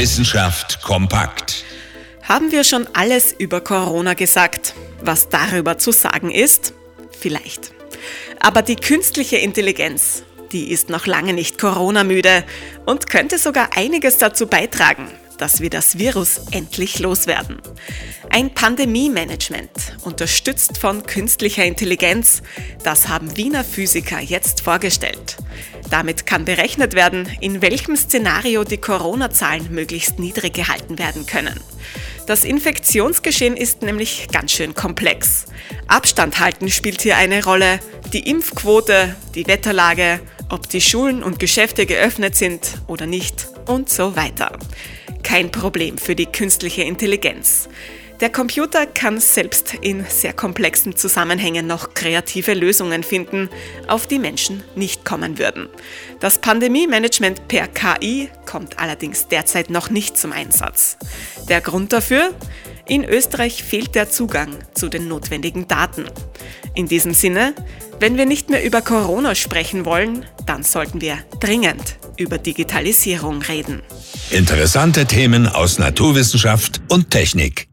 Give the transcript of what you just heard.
Wissenschaft kompakt. Haben wir schon alles über Corona gesagt? Was darüber zu sagen ist? Vielleicht. Aber die künstliche Intelligenz, die ist noch lange nicht Corona-müde und könnte sogar einiges dazu beitragen, dass wir das Virus endlich loswerden. Ein Pandemie-Management, unterstützt von künstlicher Intelligenz, das haben Wiener Physiker jetzt vorgestellt. Damit kann berechnet werden, in welchem Szenario die Corona-Zahlen möglichst niedrig gehalten werden können. Das Infektionsgeschehen ist nämlich ganz schön komplex. Abstand halten spielt hier eine Rolle, die Impfquote, die Wetterlage, ob die Schulen und Geschäfte geöffnet sind oder nicht und so weiter. Kein Problem für die künstliche Intelligenz. Der Computer kann selbst in sehr komplexen Zusammenhängen noch kreative Lösungen finden, auf die Menschen nicht kommen würden. Das Pandemie-Management per KI kommt allerdings derzeit noch nicht zum Einsatz. Der Grund dafür? In Österreich fehlt der Zugang zu den notwendigen Daten. In diesem Sinne, wenn wir nicht mehr über Corona sprechen wollen, dann sollten wir dringend über Digitalisierung reden. Interessante Themen aus Naturwissenschaft und Technik.